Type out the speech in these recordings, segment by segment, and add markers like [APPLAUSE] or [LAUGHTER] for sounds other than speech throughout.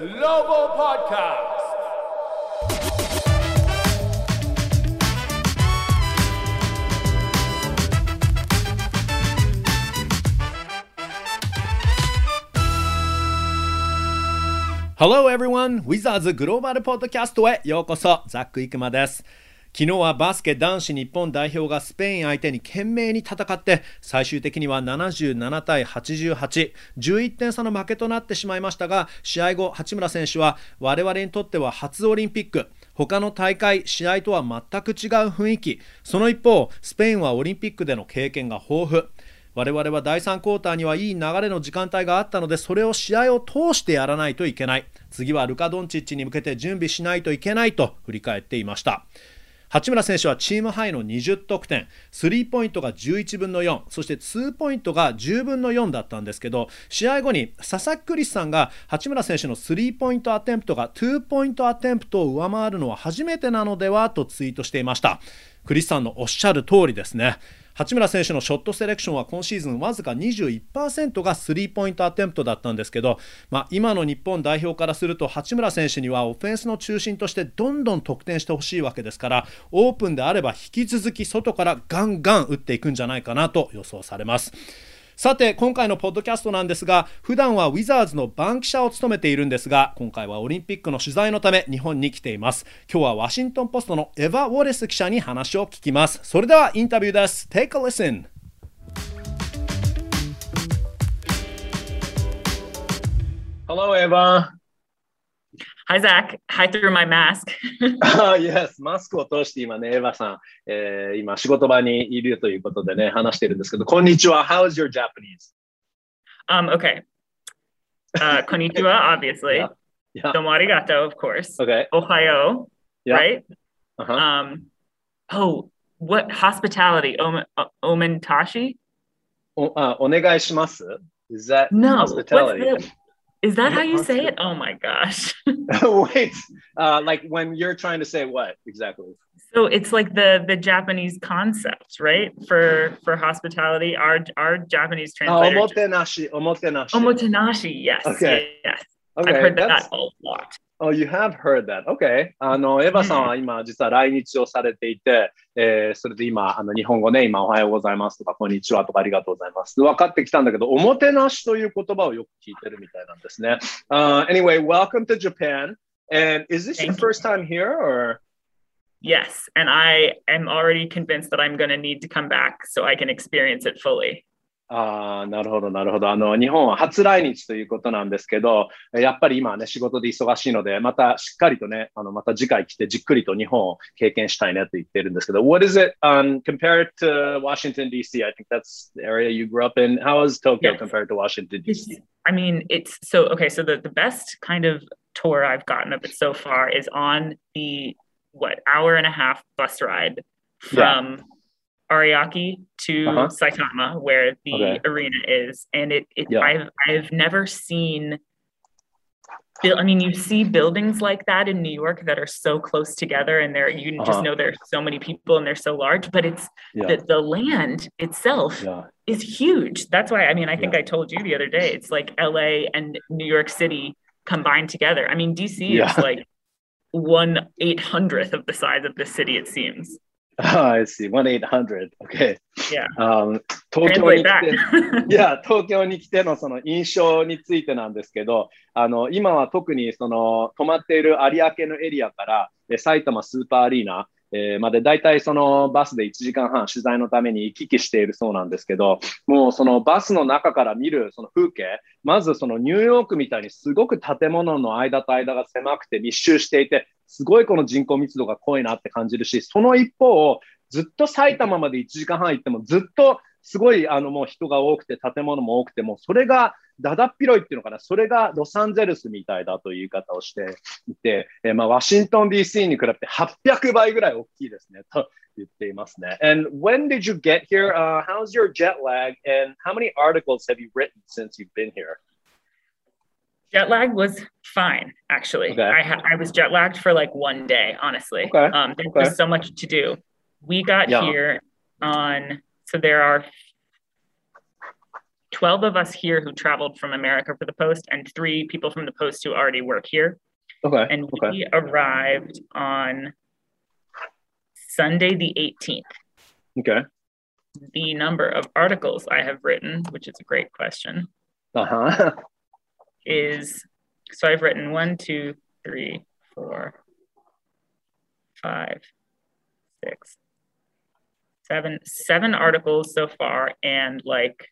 Global Podcast. Hello everyone! Wizards グローバルポッドキャストへようこそザック・イクマです 昨日はバスケ男子日本代表がスペイン相手に懸命に戦って最終的には77対88、11点差の負けとなってしまいましたが試合後、八村選手は我々にとっては初オリンピック。他の大会、試合とは全く違う雰囲気。その一方、スペインはオリンピックでの経験が豊富。我々は第3クォーターにはいい流れの時間帯があったのでそれを試合を通してやらないといけない。次はルカ・ドンチッチに向けて準備しないといけないと振り返っていました。八村選手はチームハイの20得点。スリーポイントが11分の4そしてツーポイントが10分の4だったんですけど試合後に佐々木クリスさんが八村選手のスリーポイントアテンプトがツーポイントアテンプトを上回るのは初めてなのではとツイートしていました。クリスさんのおっしゃる通りですね。八村選手のショットセレクションは今シーズンわずか21%がスリーポイントアテンプトだったんですけど、まあ、今の日本代表からすると八村選手にはオフェンスの中心としてどんどん得点してほしいわけですからオープンであれば引き続き外からガンガン打っていくんじゃないかなと予想されます。さて今回のポッドキャストなんですが普段はウィザーズの番記者を務めているんですが今回はオリンピックの取材のため日本に来ています。今日はワシントンポストのエヴァ・ウォレス記者に話を聞きます。それではインタビューです。Take a listen. Hello, Eva. Hi, Zach. Hi through my mask. uh, [LAUGHS] yes, マスクを通して今ね、エヴァさん、えー、今仕事場にいるということでね、話してるんですけど、こんにちは。How is your Japanese? Um, okay. Uh, こ[LAUGHS] んにちは, obviously. Yeah. yeah. Domo arigato, of course. Okay. Ohayo, yeah. right? Uh-huh. Um, oh, what hospitality? Om- omentashi? O, uh, お願いします Is that no, hospitality? What's the, is that how you say it? Oh my gosh. [LAUGHS] [LAUGHS] Wait, uh, like when you're trying to say what exactly? So it's like the the Japanese concept, right? For for hospitality, our our Japanese translator. Oh, omotenashi, omotenashi. Omotenashi, yes. Okay. Yes. Okay, I've heard that a lot. Oh, you have heard that. Okay. あの、エヴァさんは今、実は来日をされていて、えー、それで今、あの、日本語ね、今、おはようございますとか、こんにちはとか、ありがとうございます。分かってきたんだけど、おもてなしという言葉をよく聞いてるみたいなんですね。Uh, anyway, welcome to Japan. And is this your first time here or? Yes, and I am already convinced that I'm going to need to come back so I can experience it fully. ああ、なるほど、なるほど。あの、日本は初来日ということなんですけど、やっぱり今ね、仕事で忙しいので、またしっかりとね、あの、また次回来てじっくりと日本を経験したいねと言ってるんですけど、What is it、um, compared to Washington, D.C.? I think that's the area you grew up in. How is Tokyo yes. compared to Washington, D.C.? I mean, it's so, okay, so the, the best kind of tour I've gotten of it so far is on the, what, hour and a half bus ride from yeah. Ariake to uh-huh. Saitama, where the okay. arena is, and it, it yeah. I've I've never seen. I mean, you see buildings like that in New York that are so close together, and there you uh-huh. just know there's so many people and they're so large. But it's yeah. the, the land itself yeah. is huge. That's why I mean, I think I told you the other day, it's like L.A. and New York City combined together. I mean, DC is [LAUGHS] like one eight hundredth of the size of the city. It seems. I see. 1-800. Okay. Yeah. Um, 東京に来て、いや、東京に来てのその印象についてなんですけど、あの、今は特にその泊まっている有明のエリアから、埼玉スーパーアリーナ、えー、まで大体そのバスで1時間半取材のために行き来しているそうなんですけど、もうそのバスの中から見るその風景、まずそのニューヨークみたいにすごく建物の間と間が狭くて密集していて、すごいこの人口密度が濃いなって感じるし、その一方、ずっと埼玉まで1時間半行ってもずっとすごいあのもう人が多くて建物も多くてもそれがだだっ広いっていうのかなそれがロサンゼルスみたいだという言い方をしていて、えー、まあ、ワシントン DC に比べて800倍ぐらい大きいですねと言っていますね。And when did you get here?、Uh, how's your jet lag? And how many articles have you written since you've been here? Jet lag was fine, actually. Okay. I, ha- I was jet lagged for like one day, honestly. Okay. Um, there okay. was so much to do. We got yeah. here on, so there are 12 of us here who traveled from America for the post, and three people from the post who already work here. Okay. And okay. we arrived on Sunday the 18th. Okay. The number of articles I have written, which is a great question, uh-huh. [LAUGHS] is so I've written one, two, three, four, five, six, seven, seven articles so far, and like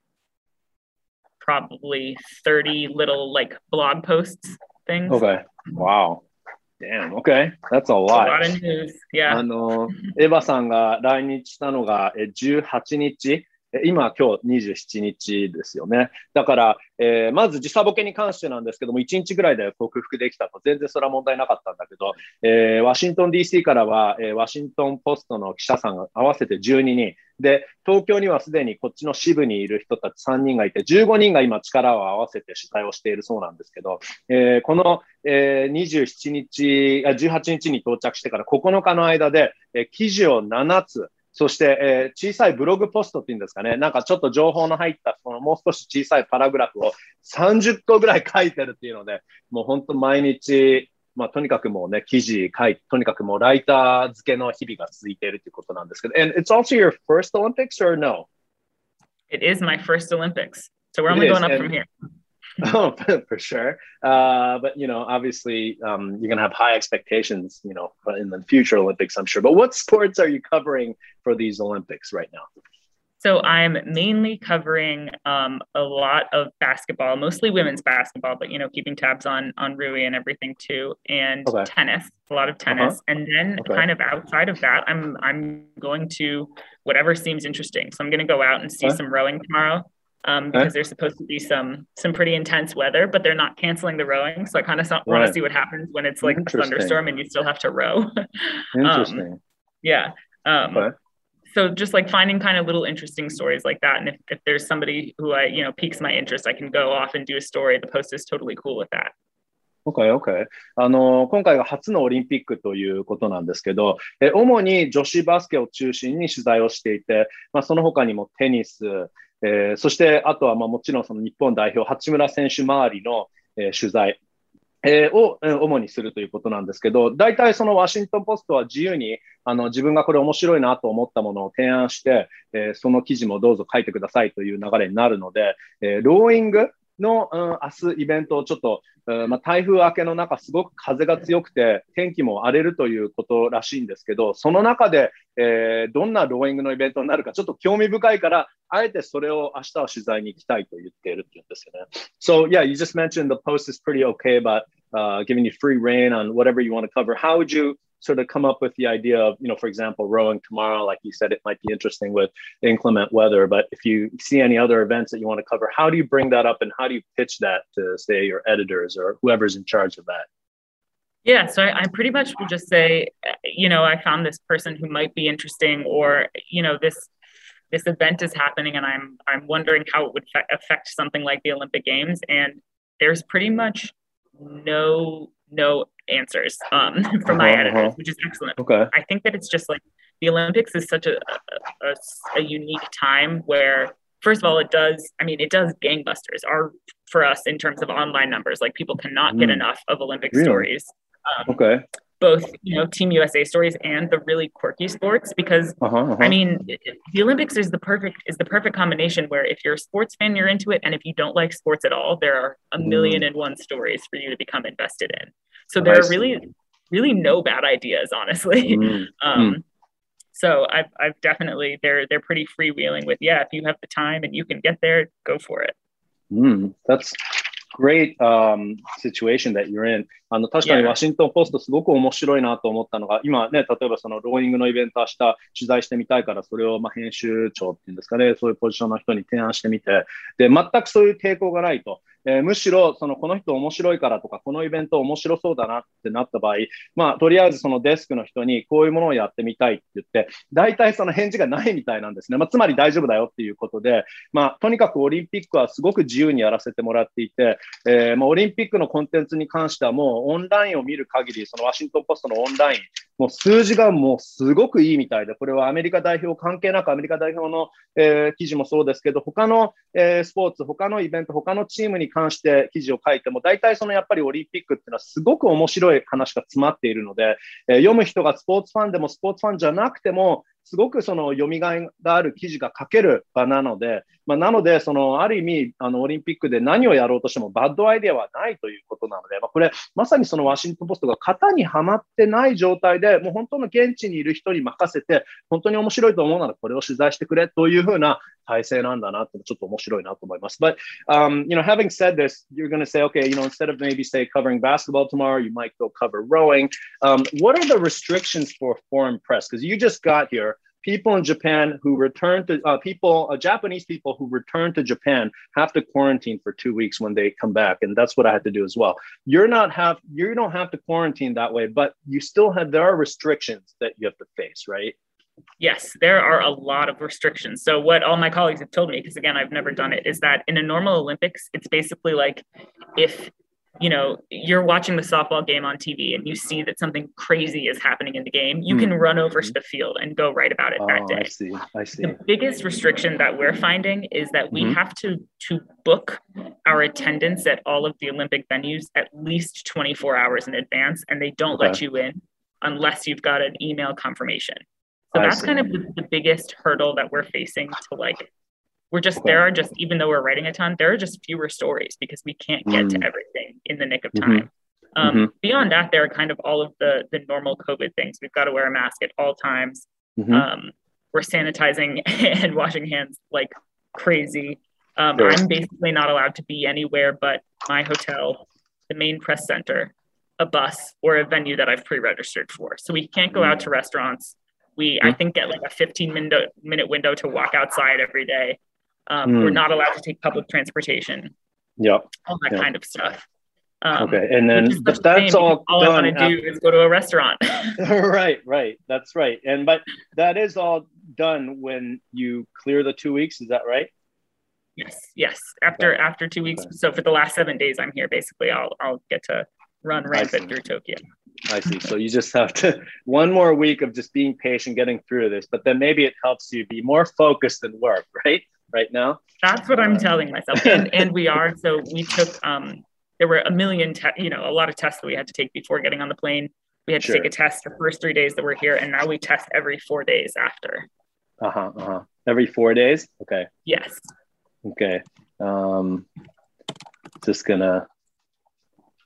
probably 30 little like blog posts things. Okay. Wow. Damn, okay. That's a lot. A lot of news. Yeah. [LAUGHS] あの、エヴァさんが来日したのがえ18日。 今、今日27日ですよね。だから、えー、まず時差ボケに関してなんですけども、1日ぐらいで克服できたと、全然それは問題なかったんだけど、えー、ワシントン DC からは、えー、ワシントンポストの記者さんが合わせて12人、で、東京にはすでにこっちの支部にいる人たち3人がいて、15人が今力を合わせて取材をしているそうなんですけど、えー、この、えー、27日、18日に到着してから9日の間で、えー、記事を7つ、そして、えー、小さいブログポストっていうんですかね、なんかちょっと情報の入った、そのもう少し小さいパラグラフを30個ぐらい書いてるっていうので、もう本当毎日、まあ、とにかくもうね、記事書いて、とにかくもうライター付けの日々が続いているということなんですけど、And it's also your first Olympics or no? It is my first Olympics. So we're only going up from here. Oh, [LAUGHS] for sure. Uh, but you know, obviously, um, you're gonna have high expectations, you know, in the future Olympics, I'm sure. But what sports are you covering for these Olympics right now? So I'm mainly covering um, a lot of basketball, mostly women's basketball, but you know, keeping tabs on on Rui and everything too, and okay. tennis, a lot of uh-huh. tennis, uh-huh. and then okay. kind of outside of that, I'm I'm going to whatever seems interesting. So I'm going to go out and see okay. some rowing tomorrow um, because there's supposed to be some some pretty intense weather, but they're not canceling the rowing. So I kind of want right. to see what happens when it's like a thunderstorm and you still have to row. [LAUGHS] Interesting. um, yeah. Um, okay. So just like finding kind of little interesting stories like that, and if, if there's somebody who I you know piques my interest, I can go off and do a story. The post is totally cool with that. OK, OK。あの、今回が初のオリンピックということなんですけど、え主に女子バスケを中心に取材をしていて、まあ、その他にもテニス、 えー、そしてあとはまあもちろんその日本代表、八村選手周りの、えー、取材、えー、を、えー、主にするということなんですけど、大体そのワシントン・ポストは自由にあの自分がこれ面白いなと思ったものを提案して、えー、その記事もどうぞ書いてくださいという流れになるので、えー、ローイングの、うん、明日イベントをちょっと、うん、まあ、台風明けの中、すごく風が強くて、天気も荒れるということらしいんですけど、その中で、えー、どんなローイングのイベントになるか、ちょっと興味深いから、あえてそれを明日は取材に行きたいと言っているっていうんですよね。So, yeah, you just mentioned the post is pretty okay but uh, giving you free reign on whatever you want to cover. How would you sort of come up with the idea of, you know, for example, rowing tomorrow, like you said, it might be interesting with inclement weather. But if you see any other events that you want to cover, how do you bring that up and how do you pitch that to, say, your editors or whoever's in charge of that? Yeah, so I, I pretty much will just say, you know, I found this person who might be interesting, or you know, this this event is happening, and I'm I'm wondering how it would fe- affect something like the Olympic Games. And there's pretty much no no answers um, [LAUGHS] from my uh-huh, editors, uh-huh. which is excellent. Okay. I think that it's just like the Olympics is such a, a, a, unique time where, first of all, it does, I mean, it does gangbusters are for us in terms of online numbers. Like people cannot mm. get enough of Olympic really? stories. Um, okay both you know team usa stories and the really quirky sports because uh-huh, uh-huh. i mean the olympics is the perfect is the perfect combination where if you're a sports fan you're into it and if you don't like sports at all there are a million mm. and one stories for you to become invested in so there are really really no bad ideas honestly mm. [LAUGHS] um, mm. so I've, I've definitely they're they're pretty freewheeling with yeah if you have the time and you can get there go for it mm, that's great um, situation that you're in. あの確かにワシントン・ポストすごく面白いなと思ったのが、今ね、例えばそのローイングのイベント明日取材してみたいから、それをまあ編集長っていうんですかね、そういうポジションの人に提案してみて、で、全くそういう抵抗がないと。えー、むしろそのこの人面白いからとかこのイベント面白そうだなってなった場合、まあ、とりあえずそのデスクの人にこういうものをやってみたいって言って大体その返事がないみたいなんですね、まあ、つまり大丈夫だよっていうことで、まあ、とにかくオリンピックはすごく自由にやらせてもらっていて、えー、まあ、オリンピックのコンテンツに関してはもうオンラインを見る限りそのワシントン・ポストのオンラインもう数字がもうすごくいいみたいで、これはアメリカ代表関係なく、アメリカ代表の、えー、記事もそうですけど、他の、えー、スポーツ、他のイベント、他のチームに関して記事を書いても、大体そのやっぱりオリンピックっていうのはすごく面白い話が詰まっているので、えー、読む人がスポーツファンでもスポーツファンじゃなくても、すごくその読みがいがある記事が書ける場なので、まあ、なので、そのある意味あの、オリンピックで何をやろうとしてもバッドアイデアはないということなので、まあ、これ、まさにそのワシントン・ポストが型にはまってない状態で、もう本当の現地にいる人に任せて、本当に面白いと思うならこれを取材してくれというふうな体制なんだなってちょっと面白いなと思います。But, um, you know, having said this, you're going to say, okay, you know, instead of maybe say covering basketball tomorrow, you might go cover rowing. Um, what are the restrictions for foreign press? Because you just got here. People in Japan who return to uh, people, uh, Japanese people who return to Japan have to quarantine for two weeks when they come back, and that's what I had to do as well. You're not have you don't have to quarantine that way, but you still have there are restrictions that you have to face, right? Yes, there are a lot of restrictions. So, what all my colleagues have told me, because again, I've never done it, is that in a normal Olympics, it's basically like if you know you're watching the softball game on tv and you see that something crazy is happening in the game you mm. can run over to the field and go write about it oh, that day i see i see the biggest restriction that we're finding is that we mm-hmm. have to to book our attendance at all of the olympic venues at least 24 hours in advance and they don't okay. let you in unless you've got an email confirmation so I that's see. kind of the, the biggest hurdle that we're facing to like we're just okay. there are just even though we're writing a ton there are just fewer stories because we can't get mm. to everything in the nick of mm-hmm. time mm-hmm. Um, mm-hmm. beyond that there are kind of all of the the normal covid things we've got to wear a mask at all times mm-hmm. um, we're sanitizing [LAUGHS] and washing hands like crazy um, sure. i'm basically not allowed to be anywhere but my hotel the main press center a bus or a venue that i've pre-registered for so we can't go out mm. to restaurants we i mm. think get like a 15 minute minute window to walk outside every day um, mm. We're not allowed to take public transportation. Yep. All that yep. kind of stuff. Um, okay, and then but that's all. All done I want to do is go to a restaurant. [LAUGHS] [LAUGHS] right, right. That's right. And but that is all done when you clear the two weeks. Is that right? Yes, yes. After okay. after two weeks. Okay. So for the last seven days, I'm here. Basically, I'll I'll get to run rampant through Tokyo. I see. So [LAUGHS] you just have to one more week of just being patient, getting through this, but then maybe it helps you be more focused and work, right? Right now. That's what I'm uh, telling myself, and [LAUGHS] and we are. So we took um, there were a million, te- you know, a lot of tests that we had to take before getting on the plane. We had to sure. take a test the first three days that we're here, and now we test every four days after. Uh huh. Uh huh. Every four days. Okay. Yes. Okay. Um, just gonna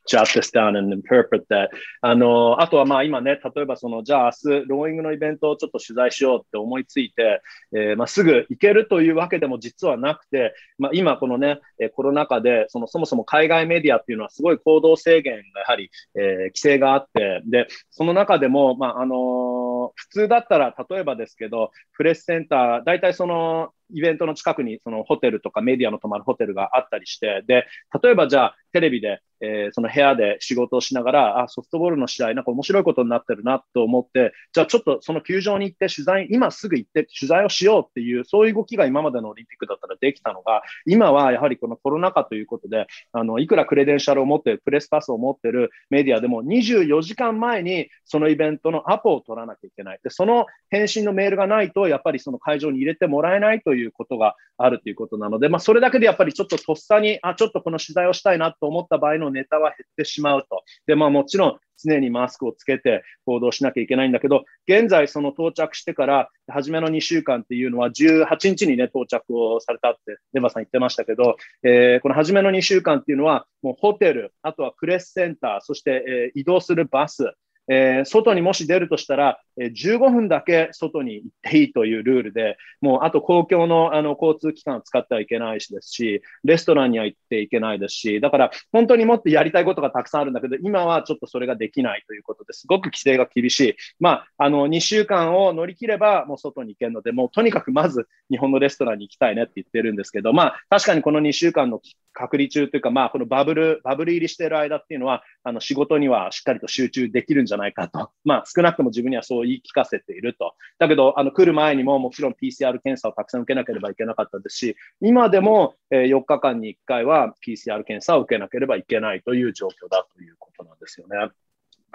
jot this down and interpret that. あの、あとはまあ今ね、例えばその、じゃあ明日、ローイングのイベントをちょっと取材しようって思いついて、えー、まあすぐ行けるというわけでも実はなくて、まあ今このね、コロナ禍で、そのそもそも海外メディアっていうのはすごい行動制限がやはり、えー、規制があって、で、その中でも、まああの普通だったら、例えばですけど、プレスセンター、大体その、イベントの近くにそのホテルとかメディアの泊まるホテルがあったりして、で、例えばじゃあテレビで、えー、その部屋で仕事をしながら、あ、ソフトボールの試合なんか面白いことになってるなと思って、じゃあちょっとその球場に行って取材、今すぐ行って取材をしようっていう、そういう動きが今までのオリンピックだったらできたのが、今はやはりこのコロナ禍ということで、あの、いくらクレデンシャルを持ってる、プレスパスを持ってるメディアでも24時間前にそのイベントのアポを取らなきゃいけない。で、その返信のメールがないと、やっぱりその会場に入れてもらえないということがあるということなので、まあ、それだけでやっぱりちょっととっさに、あ、ちょっとこの取材をしたいなと思った場合のネタは減ってしまうと。で、まあもちろん常にマスクをつけて行動しなきゃいけないんだけど、現在その到着してから初めの2週間っていうのは18日にね、到着をされたってデマさん言ってましたけど、えー、この初めの2週間っていうのはもうホテル、あとはプレスセンター、そして、え、移動するバス、えー、外にもし出るとしたら、えー、15分だけ外に行っていいというルールで、もうあと公共のあの交通機関を使ってはいけないしですし、レストランには行っていけないですし、だから本当にもっとやりたいことがたくさんあるんだけど、今はちょっとそれができないということですごく規制が厳しい。まあ、あの、2週間を乗り切ればもう外に行けるので、もうとにかくまず日本のレストランに行きたいねって言ってるんですけど、まあ、確かにこの2週間の隔離中というか、まあ、このバブル、バブル入りしている間っていうのは、あの、仕事にはしっかりと集中できるんじゃないかと。まあ、少なくとも自分にはそう言い聞かせていると。だけど、あの、来る前にももちろん PCR 検査をたくさん受けなければいけなかったですし、今でも、え4日間に1回は PCR 検査を受けなければいけないという状況だということなんですよね。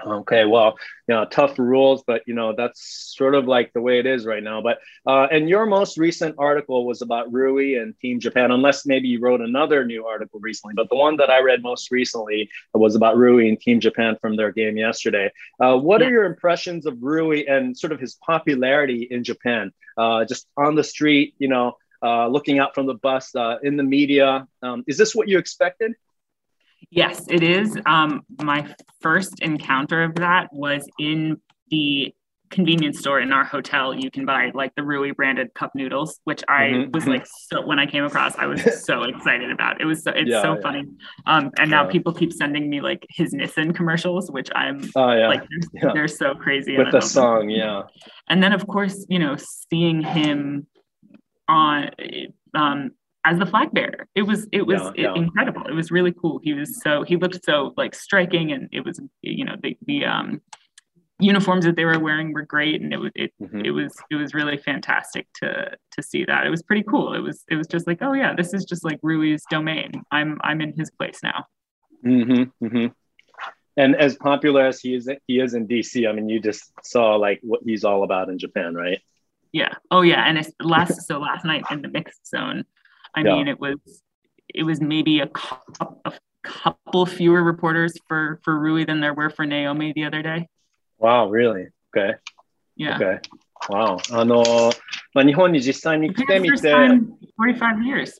Okay, well, you know, tough rules, but you know that's sort of like the way it is right now. But uh, and your most recent article was about Rui and Team Japan, unless maybe you wrote another new article recently. But the one that I read most recently was about Rui and Team Japan from their game yesterday. Uh, what yeah. are your impressions of Rui and sort of his popularity in Japan? Uh, just on the street, you know, uh, looking out from the bus, uh, in the media. Um, is this what you expected? Yes, it is. Um, my first encounter of that was in the convenience store in our hotel. You can buy like the Rui branded cup noodles, which I mm-hmm. was mm-hmm. like so when I came across, I was so [LAUGHS] excited about. It was so it's yeah, so yeah. funny. Um, and now yeah. people keep sending me like his Nissin commercials, which I'm oh, yeah. like [LAUGHS] they're, they're so crazy with the song, yeah. And then of course, you know, seeing him on um as the flag bearer. It was it was incredible. It was really cool. He was so he looked so like striking, and it was you know the the um, uniforms that they were wearing were great, and it was it mm-hmm. it was it was really fantastic to to see that. It was pretty cool. It was it was just like oh yeah, this is just like Rui's domain. I'm I'm in his place now. Mm-hmm, mm-hmm. And as popular as he is, he is in DC. I mean, you just saw like what he's all about in Japan, right? Yeah. Oh yeah. And it's last [LAUGHS] so last night in the mixed zone, I yeah. mean, it was it was maybe a, couple, a couple fewer reporters for for Rui than there were for Naomi the other day. Wow, really? Okay. Yeah. Okay. Wow. あの、まあ、日本に実際に来てみて。45 years.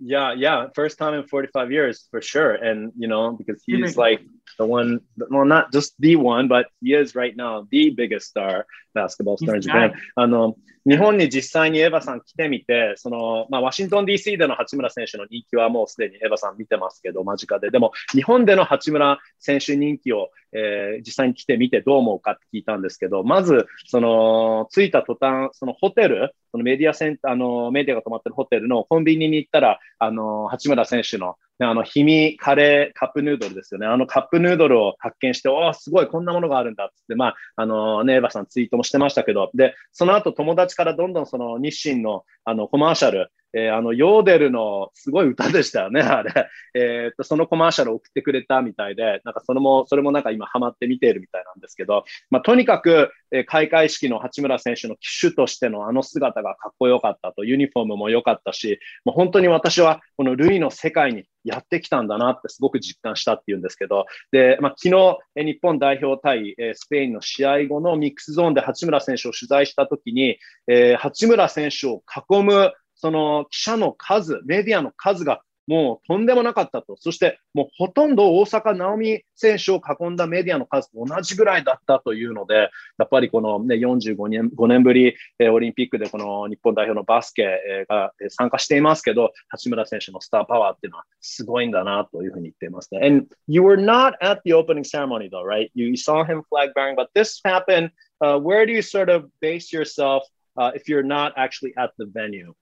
Yeah, yeah. First time in 45 years for sure. And, you know, because he's like the one, well, not just the one, but he is right now the biggest star, basketball star in Japan. あの、日本に実際にエヴァさん来てみて、その、まあ、ワシントン DC での八村選手の人気はもうすでにエヴァさん見てますけど、間近で。でも、日本での八村選手人気を、えー、実際に来てみてどう思うかって聞いたんですけど、まず、その、着いた途端、そのホテル、そのメディアセンター、あの、メディアが泊まってるホテルのコンビニに行ったら、あの、八村選手のあの、氷見カレーカップヌードルですよね。あのカップヌードルを発見して、おすごい、こんなものがあるんだっつって、まあ、あの、ネイバさんツイートもしてましたけど、で、その後友達からどんどんその日清のあのコマーシャル、えー、あの、ヨーデルのすごい歌でしたよね、[LAUGHS] あれ。えー、っと、そのコマーシャルを送ってくれたみたいで、なんかそれも、それもなんか今ハマって見ているみたいなんですけど、まあ、とにかく、えー、開会式の八村選手の機種としてのあの姿がかっこよかったと、ユニフォームも良かったし、もう本当に私はこのルイの世界にやってきたんだなってすごく実感したっていうんですけど、で、まあ、昨日、日本代表対、えスペインの試合後のミックスゾーンで八村選手を取材したときに、えー、八村選手を囲むその記者の数、メディアの数がもうとんでもなかったと。そしてもうほとんど大坂なおみ選手を囲んだメディアの数と同じぐらいだったというので、やっぱりこの、ね、45年 ,5 年ぶり、えオリンピックでこの日本代表のバスケ、えが参加していますけど、八村選手のスターパワーっていうのはすごいんだなというふうに言っていますね。And you were not at the opening ceremony though, right? You saw him flag bearing, but this happened. Uh, where do you sort of base yourself uh, if you're not actually at the venue?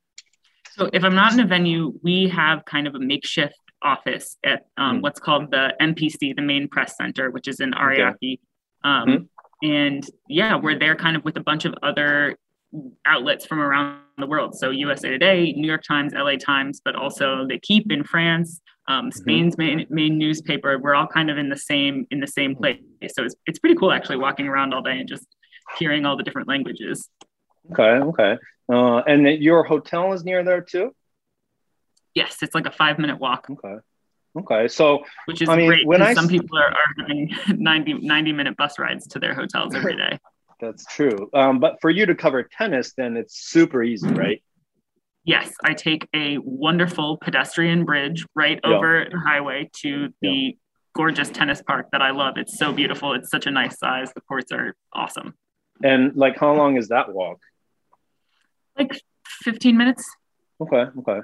So if I'm not in a venue, we have kind of a makeshift office at um, mm what's called the MPC, the main press center, which is in Ariake. Okay. Um, mm And yeah, we're there kind of with a bunch of other outlets from around the world. So USA Today, New York Times, LA Times, but also the L'Équipe in France, um, mm-hmm. Spain's mm-hmm. main, main newspaper. We're all kind of in the same in the same mm-hmm. place. So it's, it's pretty cool actually walking around all day and just hearing all the different languages. Okay, okay. Uh, and your hotel is near there too? Yes, it's like a five minute walk. Okay. Okay. So, which is I mean, great when I some people are, are having [LAUGHS] 90, 90 minute bus rides to their hotels every [LAUGHS] day. That's true. Um, but for you to cover tennis, then it's super easy, mm-hmm. right? Yes, I take a wonderful pedestrian bridge right yeah. over the highway to the yeah. gorgeous tennis park that I love. It's so beautiful. It's such a nice size. The courts are awesome. And like, how long is that walk? Like 15 minutes. Okay. Okay.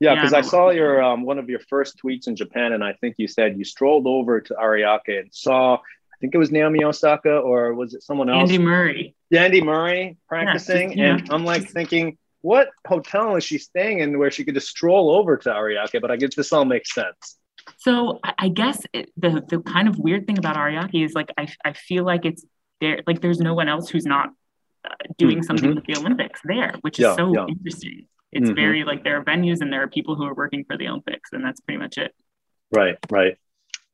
Yeah, because yeah, I saw your um, one of your first tweets in Japan, and I think you said you strolled over to Ariake and saw, I think it was Naomi Osaka or was it someone else? Andy Murray. Yeah, Andy Murray practicing, yeah, and I'm like thinking, what hotel is she staying in where she could just stroll over to Ariake? But I guess this all makes sense. So I guess it, the the kind of weird thing about Ariake is like I I feel like it's there like there's no one else who's not doing mm-hmm. something with the Olympics there, which is yeah, so yeah. interesting. It's mm-hmm. very like there are venues and there are people who are working for the Olympics, and that's pretty much it. Right, right.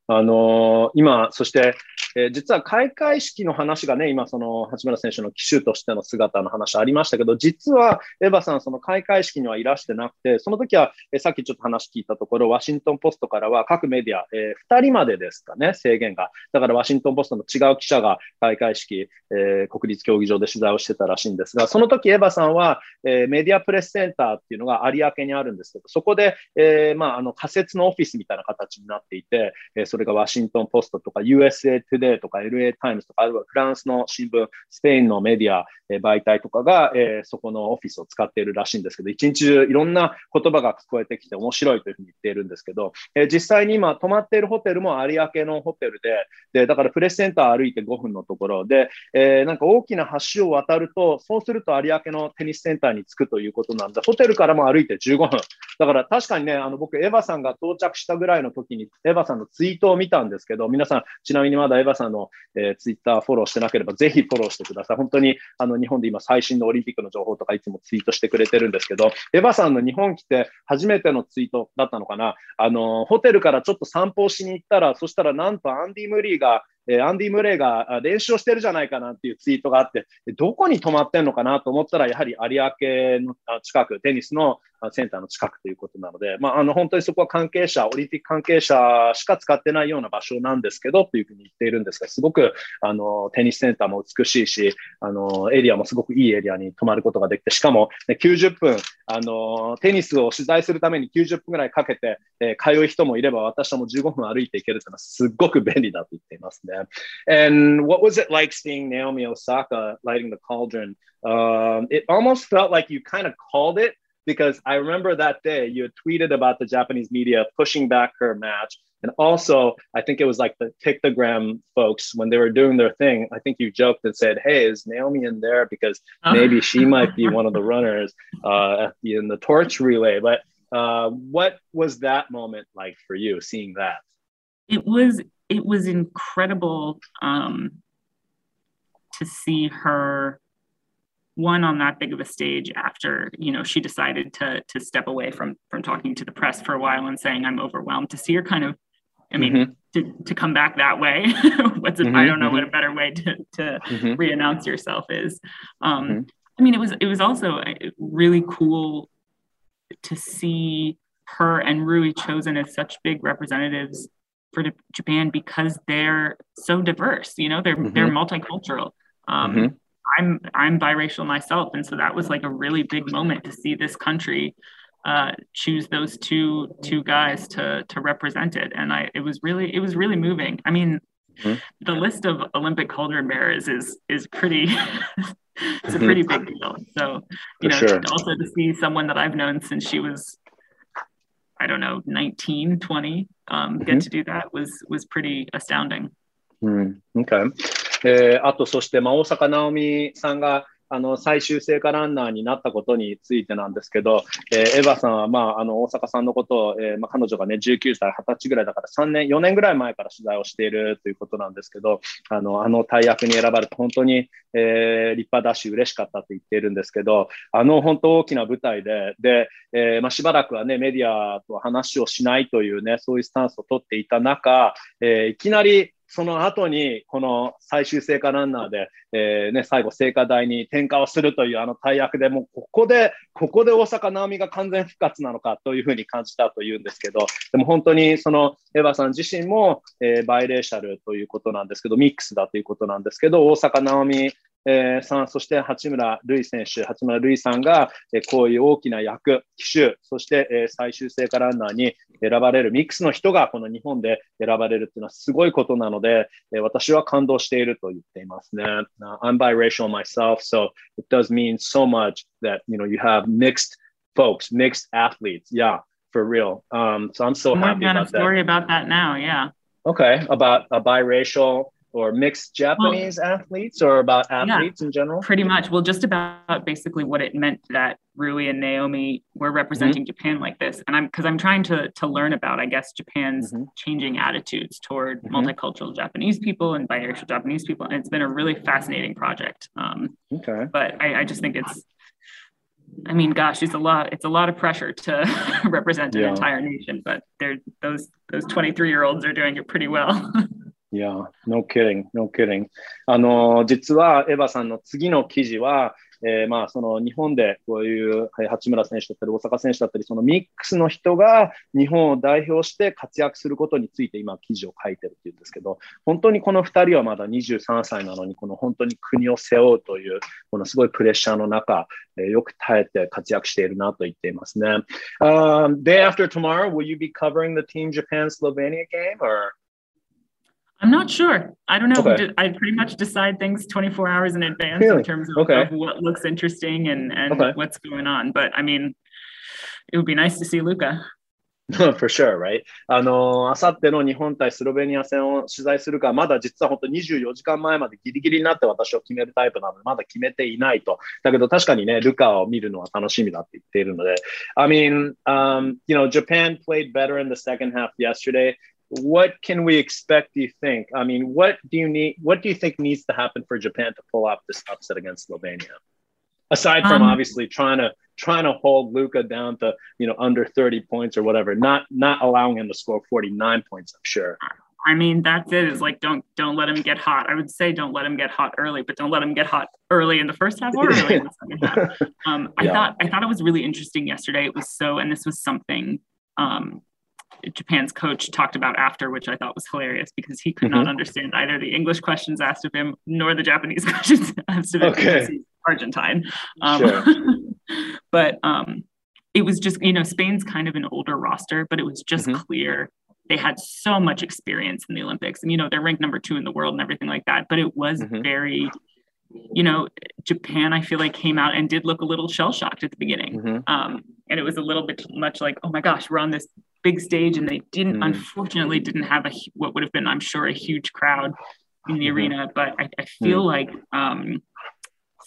あのー、今、そして えー、実は開会式の話がね、今その八村選手の旗手としての姿の話ありましたけど、実はエヴァさん、その開会式にはいらしてなくて、その時は、えー、さっきちょっと話聞いたところ、ワシントンポストからは各メディア、えー、2人までですかね、制限が。だからワシントンポストの違う記者が開会式、えー、国立競技場で取材をしてたらしいんですが、その時エヴァさんは、え、メディアプレスセンターっていうのが有明にあるんですけど、そこで、えー、まあ、あの仮設のオフィスみたいな形になっていて、え、それがワシントンポストとか USA でとか LA タイムズとか、あるいはフランスの新聞、スペインのメディア、え、媒体とかが、え、そこのオフィスを使っているらしいんですけど、一日中いろんな言葉が聞こえてきて面白いというふうに言っているんですけど、え、実際に今泊まっているホテルも有明のホテルで、で、だからプレスセンター歩いて5分のところで、え、なんか大きな橋を渡ると、そうすると有明のテニスセンターに着くということなんで、ホテルからも歩いて15分。だから確かにね、あの僕、エヴァさんが到着したぐらいの時に、エヴァさんのツイートを見たんですけど、皆さん、ちなみにまだエヴァさんの、えー、ツイッターフォローしてなければ、ぜひフォローしてください。本当にあの日本で今最新のオリンピックの情報とかいつもツイートしてくれてるんですけど、エヴァさんの日本来て初めてのツイートだったのかな。あの、ホテルからちょっと散歩をしに行ったら、そしたらなんとアンディ・ムリーがえアンディ・ムレイが練習をしてるじゃないかなっていうツイートがあって、どこに泊まってんのかなと思ったら、やはり有明の近く、テニスのセンターの近くということなので、まあ、あの本当にそこは関係者、オリンピック関係者しか使ってないような場所なんですけどというふうに言っているんですが、すごくあのテニスセンターも美しいし、あのエリアもすごくいいエリアに泊まることができて、しかも、ね、90分あの、テニスを取材するために90分ぐらいかけて、えー、通う人もいれば、私も15分歩いていけるというのはすごく便利だと言っていますね。And what was it like seeing Naomi Osaka lighting the cauldron? Um, it almost felt like you kind of called it because I remember that day you had tweeted about the Japanese media pushing back her match. And also, I think it was like the Pictogram folks when they were doing their thing. I think you joked and said, "Hey, is Naomi in there? Because uh-huh. maybe she might be one of the [LAUGHS] runners uh, in the torch relay." But uh, what was that moment like for you, seeing that? It was it was incredible um, to see her one on that big of a stage after you know she decided to to step away from from talking to the press for a while and saying i'm overwhelmed to see her kind of i mean mm-hmm. to, to come back that way [LAUGHS] what's mm-hmm, i don't know mm-hmm. what a better way to to mm-hmm. re-announce yourself is um mm-hmm. i mean it was it was also uh, really cool to see her and rui chosen as such big representatives for japan because they're so diverse you know they're they're mm-hmm. multicultural um I'm I'm biracial myself, and so that was like a really big moment to see this country uh, choose those two two guys to to represent it, and I it was really it was really moving. I mean, mm-hmm. the list of Olympic cauldron bearers is is pretty. [LAUGHS] it's a pretty big deal. So you For know, sure. also to see someone that I've known since she was I don't know 19, 20 um, mm-hmm. get to do that was was pretty astounding. Mm, okay. えー、あと、そして、まあ、大坂なおみさんが、あの、最終聖火ランナーになったことについてなんですけど、えー、エヴァさんは、まあ、あの、大坂さんのことを、えー、まあ、彼女がね、19歳、20歳ぐらいだから3年、4年ぐらい前から取材をしているということなんですけど、あの、あの大役に選ばれて本当に、えー、立派だし、嬉しかったと言っているんですけど、あの、本当大きな舞台で、で、えー、まあ、しばらくはね、メディアと話をしないというね、そういうスタンスを取っていた中、えー、いきなり、その後に、この最終聖火ランナーで、えー、ね、最後聖火台に点火をするというあの大役でもうここで、ここで大阪なおみが完全復活なのかというふうに感じたというんですけど、でも本当にそのエヴァさん自身も、えー、バイレーシャルということなんですけど、ミックスだということなんですけど、大阪なおみえー、さん、そして八村塁選手、八村塁さんが、えー、こういう大きな役、機種、そして、えー、最終聖火ランナーに選ばれるミックスの人がこの日本で選ばれるっていうのはすごいことなので、えー、私は感動していると言っていますね。Uh, I'm biracial myself, so it does mean so much that you know you have mixed folks, mixed athletes. Yeah, for real. Um, so I'm so I'm happy about that. story about that now. Yeah. Okay, about a biracial or mixed Japanese well, athletes or about athletes yeah, in general? Pretty much. Well, just about basically what it meant that Rui and Naomi were representing mm-hmm. Japan like this. And I'm because I'm trying to to learn about, I guess, Japan's mm-hmm. changing attitudes toward mm-hmm. multicultural Japanese people and biracial Japanese people. And it's been a really fascinating project. Um, okay. But I, I just think it's I mean, gosh, it's a lot. It's a lot of pressure to [LAUGHS] represent an yeah. entire nation, but they're those those 23 year olds are doing it pretty well. [LAUGHS] Yeah, no kidding, no kidding. あの、実はエヴァさんの次の記事は、えー、まあその日本でこういう八村選手だったり大阪選手だったりそのミックスの人が日本を代表して活躍することについて今記事を書いてるっていうんですけど本当にこの2人はまだ23歳なのにこの本当に国を背負うというこのすごいプレッシャーの中、えー、よく耐えて活躍しているなと言っていますね。Um, day after tomorrow, will you be covering the Team Japan Slovenia game or? I'm not sure. I don't know. Okay. I pretty much decide things 24 hours in advance really? in terms of, okay. of, what looks interesting and, and okay. what's going on. But I mean, it would be nice to see Luca. [LAUGHS] For sure, right? あの、あさっての日本対スロベニア戦を取材するか、まだ実は本当24時間前までギリギリになって私を決めるタイプなので、まだ決めていないと。だけど確かにね、ルカを見るのは楽しみだって言っているので。I mean, um, you know, Japan played better in the second half yesterday. what can we expect do you think i mean what do you need what do you think needs to happen for japan to pull off this upset against slovenia aside from um, obviously trying to trying to hold luca down to you know under 30 points or whatever not not allowing him to score 49 points i'm sure I mean, that's it. Is like don't don't let him get hot. I would say don't let him get hot early, but don't let him get hot early in the first half or early in the second half. [LAUGHS] Um, I yeah. thought I thought it was really interesting yesterday. It was so, and this was something um, Japan's coach talked about after, which I thought was hilarious because he could mm-hmm. not understand either the English questions asked of him nor the Japanese [LAUGHS] questions asked of him okay. Argentine. Um, sure. [LAUGHS] but um, it was just, you know, Spain's kind of an older roster, but it was just mm-hmm. clear they had so much experience in the Olympics. And, you know, they're ranked number two in the world and everything like that. But it was mm-hmm. very, you know, Japan, I feel like came out and did look a little shell shocked at the beginning. Mm-hmm. Um, and it was a little bit much like, oh my gosh, we're on this big stage and they didn't mm. unfortunately didn't have a what would have been i'm sure a huge crowd in the mm-hmm. arena but i, I feel mm. like um,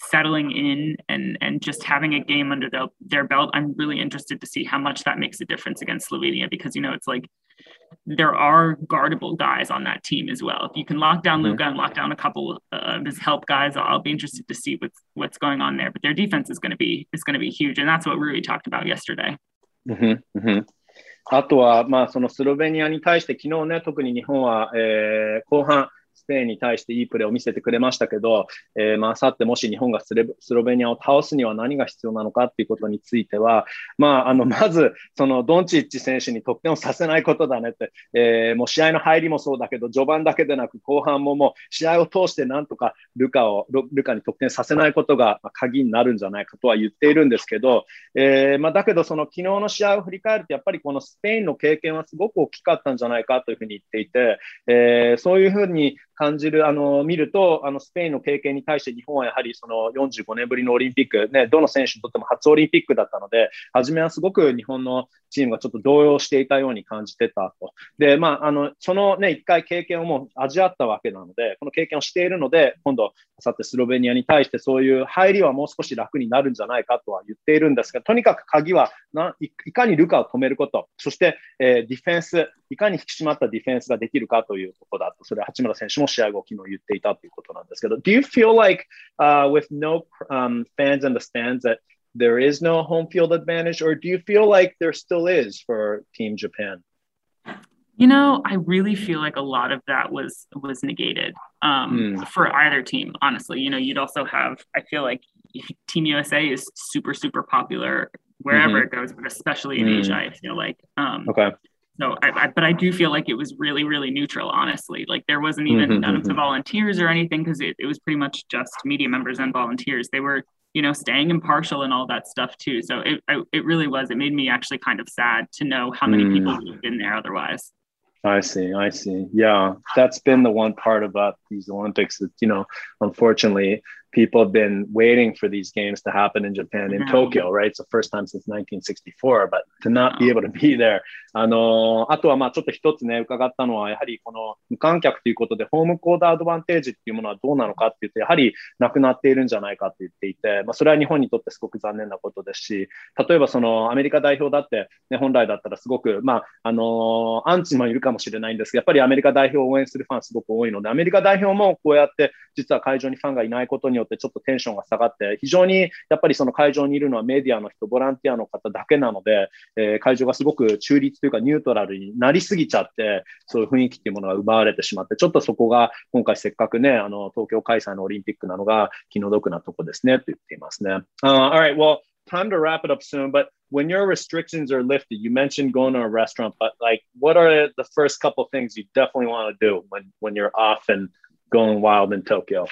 settling in and and just having a game under the, their belt i'm really interested to see how much that makes a difference against slovenia because you know it's like there are guardable guys on that team as well if you can lock down mm-hmm. luca and lock down a couple of his help guys i'll be interested to see what's what's going on there but their defense is going to be is going to be huge and that's what rui talked about yesterday mm-hmm. あとは、まあ、そのスロベニアに対して、昨日ね、特に日本は、えー、後半、スペインに対していいプレーを見せてくれましたけど、えー、まあ、さってもし日本がスロベニアを倒すには何が必要なのかっていうことについては、まあ、あの、まず、そのドンチッチ選手に得点をさせないことだねって、えー、もう試合の入りもそうだけど、序盤だけでなく後半ももう試合を通してなんとかルカを、ルカに得点させないことが鍵になるんじゃないかとは言っているんですけど、えー、まあ、だけどその昨日の試合を振り返ると、やっぱりこのスペインの経験はすごく大きかったんじゃないかというふうに言っていて、えー、そういうふうに感じる、あの見るとあの、スペインの経験に対して日本はやはりその45年ぶりのオリンピック、ね、どの選手にとっても初オリンピックだったので、初めはすごく日本のチームがちょっと動揺していたように感じてたと。で、まあ、あのその、ね、1回経験をもう味わったわけなので、この経験をしているので、今度、あさってスロベニアに対してそういう入りはもう少し楽になるんじゃないかとは言っているんですが、とにかく鍵はいかにルカを止めること、そして、えー、ディフェンス、いかに引き締まったディフェンスができるかということだと、それは八村選手も 試合後、昨日言っていたということなんですけど、Do you feel like、uh, with no、um, fans in the stands that there is no home field advantage, or do you feel like there still is for Team Japan? You know, I really feel like a lot of that was was negated um, mm. for either team. Honestly, you know, you'd also have. I feel like Team USA is super super popular wherever mm-hmm. it goes, but especially in mm. Asia. I feel like. Um, okay. So, I, I, but I do feel like it was really, really neutral, honestly. Like there wasn't even mm-hmm, none of the mm-hmm. volunteers or anything because it, it was pretty much just media members and volunteers. They were you know, staying impartial and all that stuff too. So it, it really was, it made me actually kind of sad to know how many mm. people would have been there otherwise. I see. I see. Yeah. That's been the one part about these Olympics that, you know, unfortunately, people have been waiting for these games to happen in Japan, in Tokyo, right? It's the first time since 1964, but to not be able to be there. あの、あとはまあちょっと一つね、伺ったのは、やはりこの無観客ということで、ホームコードアドバンテージっていうものはどうなのかって言って、やはりなくなっているんじゃないかって言っていて、まあそれは日本にとってすごく残念なことですし、例えばそのアメリカ代表だって、ね、本来だったらすごく、まあ、あの、アンチもいるかもしれないんですが、やっぱりアメリカ代表を応援するファンすごく多いので、アメリカ代表もこうやって実は会場にファンがいないことによってちょっとテンションが下がって、非常にやっぱりその会場にいるのはメディアの人、ボランティアの方だけなので、えー、会場がすごく中立というかニュートラルになりすぎちゃって、そういう雰囲気っていうものが奪われてしまって、ちょっとそこが今回せっかくね、あの東京開催のオリンピックなのが気の毒なとこですねと言っていますね。Uh, alright, well, time to wrap it up soon, but when your restrictions are lifted, you mentioned going to a restaurant, but like, what are the first couple things you definitely want to do when when you're off and going wild in Tokyo?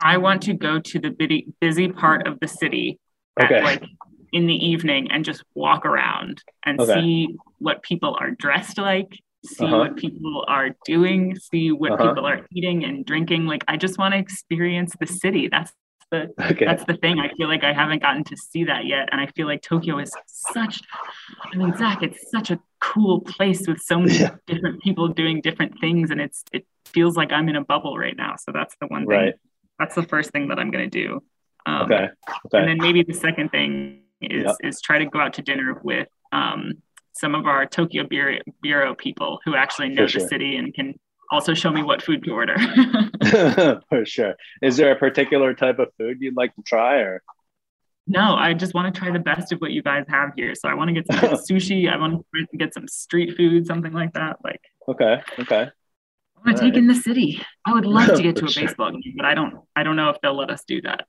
I want to go to the busy, busy part of the city okay. at, like in the evening and just walk around and okay. see what people are dressed like, see uh-huh. what people are doing, see what uh-huh. people are eating and drinking. Like I just want to experience the city. That's the okay. that's the thing. I feel like I haven't gotten to see that yet, and I feel like Tokyo is such. I mean, Zach, it's such a cool place with so many yeah. different people doing different things, and it's it feels like I'm in a bubble right now. So that's the one thing. Right. That's the first thing that I'm gonna do. Um, okay. okay. And then maybe the second thing is yep. is try to go out to dinner with um, some of our Tokyo Bureau, Bureau people who actually know the city and can also show me what food to order. [LAUGHS] [LAUGHS] For sure. Is there a particular type of food you'd like to try or? No, I just want to try the best of what you guys have here. So I want to get [LAUGHS] some sushi. I want to get some street food, something like that. Like okay, okay. I want to take right. in the city. I would love to get to [LAUGHS] a sure. baseball game, but I don't. I don't know if they'll let us do that.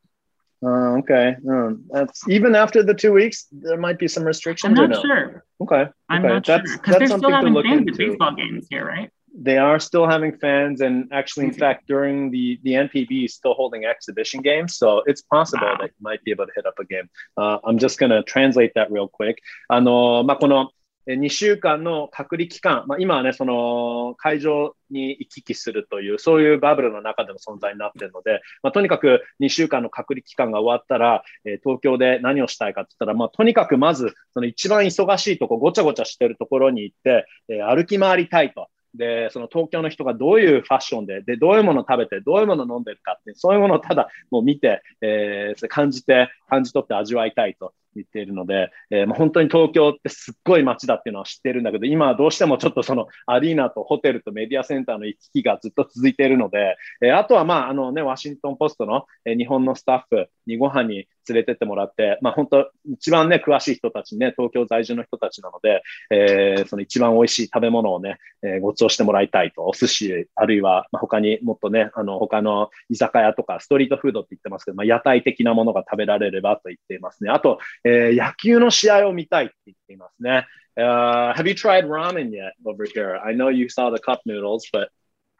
Uh, okay, um, that's even after the two weeks. There might be some restrictions. I'm not no? sure. Okay, I'm okay. not that's, sure because they're still having fans at baseball games here, right? they are still having fans and actually in fact during the the npb is still holding exhibition games so it's possible wow. that you might be able to hit up a game uh, i'm just going to translate that real quick あのまあこの 2週間の隔離期間、まあ、今はね、その会場に行き来するという、そういうバブルの中での存在になっているので、まあ、とにかく2週間の隔離期間が終わったら、えー、東京で何をしたいかって言ったら、まあ、とにかくまず、その一番忙しいとこ、ごちゃごちゃしてるところに行って、えー、歩き回りたいと。で、その東京の人がどういうファッションで、で、どういうものを食べて、どういうものを飲んでるかって、そういうものをただもう見て、えー、感じて、感じ取って味わいたいと言っているので、えー、もう本当に東京ってすっごい街だっていうのは知ってるんだけど、今はどうしてもちょっとそのアリーナとホテルとメディアセンターの行き来がずっと続いているので、えー、あとはまあ、あのね、ワシントンポストの、えー、日本のスタッフにご飯に連れてってもらって、まあ本当一番ね、詳しい人たちね、東京在住の人たちなので、えー、その一番美味しい食べ物をね、えー、ご馳走してもらいたいと、お寿司、あるいは、まあ、他にもっとね、あの、他の居酒屋とかストリートフードって言ってますけど、まあ屋台的なものが食べられればと言っていますね。あと、えー、野球の試合を見たいって言っていますね。Uh, have you tried ramen yet over here? I know you saw the cup noodles, but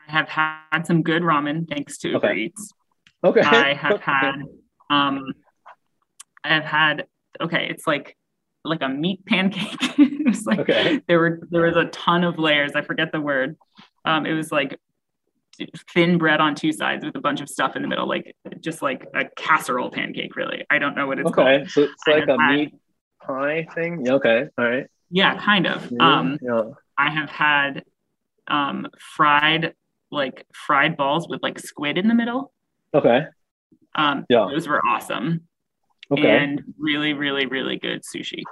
I have had some good ramen thanks to Uber okay. Eats. Okay. I have had um I have had okay, it's like like a meat [LAUGHS] pancake. it was like okay. there were there was a ton of layers. I forget the word. Um, it was like thin bread on two sides with a bunch of stuff in the middle, like just like a casserole pancake. Really, I don't know what it's okay. called. Okay, so it's like a had, meat pie thing. Okay, all right. Yeah, kind of. Um, yeah. I have had um, fried like fried balls with like squid in the middle. Okay. Um, yeah, those were awesome. Okay. And really, really, really good sushi.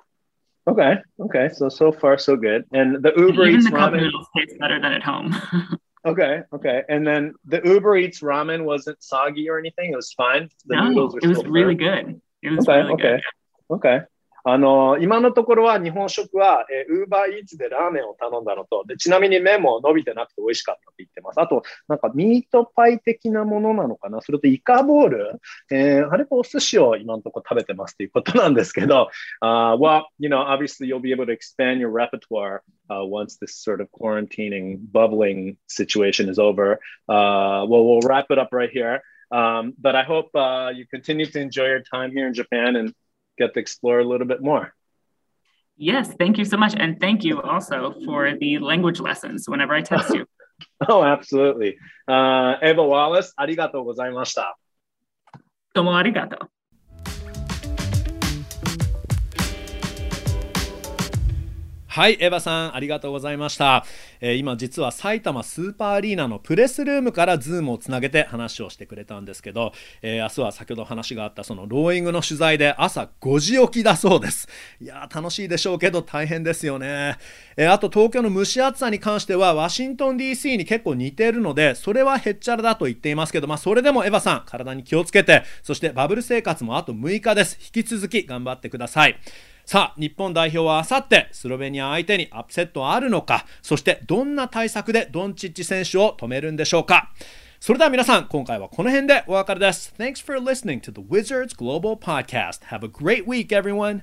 Okay. Okay. So so far so good. And the Uber Even Eats the cup noodles taste better than at home. [LAUGHS] okay. Okay. And then the Uber Eats ramen wasn't soggy or anything. It was fine. The no, it was really good. It was okay, really okay. good. Okay. あの、今のところは日本食は、えー、ウーバーイーツでラーメンを頼んだのと、で、ちなみに麺も伸びてなくて美味しかったって言ってます。あと、なんかミートパイ的なものなのかなそれとイカボールえー、あれとお寿司を今のところ食べてますっていうことなんですけど、uh, well, you know, obviously you'll be able to expand your repertoire uh, once this sort of quarantining, bubbling situation is over. Uh, well, we'll wrap it up right here. Um, but I hope uh, you continue to enjoy your time here in Japan and get to explore a little bit more. Yes, thank you so much. And thank you also for the language lessons whenever I text you. [LAUGHS] oh, absolutely. Uh, Eva Wallace, arigato gozaimashita. Tomo arigato. はい、エヴァさん、ありがとうございました。えー、今実は埼玉スーパーアリーナのプレスルームからズームをつなげて話をしてくれたんですけど、えー、明日は先ほど話があったそのローイングの取材で朝5時起きだそうです。いや楽しいでしょうけど大変ですよね、えー、あと東京の蒸し暑さに関してはワシントン DC に結構似ているのでそれはへっちゃらだと言っていますけどまあそれでもエヴァさん体に気をつけてそしてバブル生活もあと6日です。引き続き頑張ってください。さあ日本代表はあさってスロベニア相手にアップセットあるのかそしてどんな対策でドンチッチ選手を止めるんでしょうか。それでは皆さん今回はこの辺でお別れです。Thanks for listening to the Wizards Global Podcast. Have a great week everyone.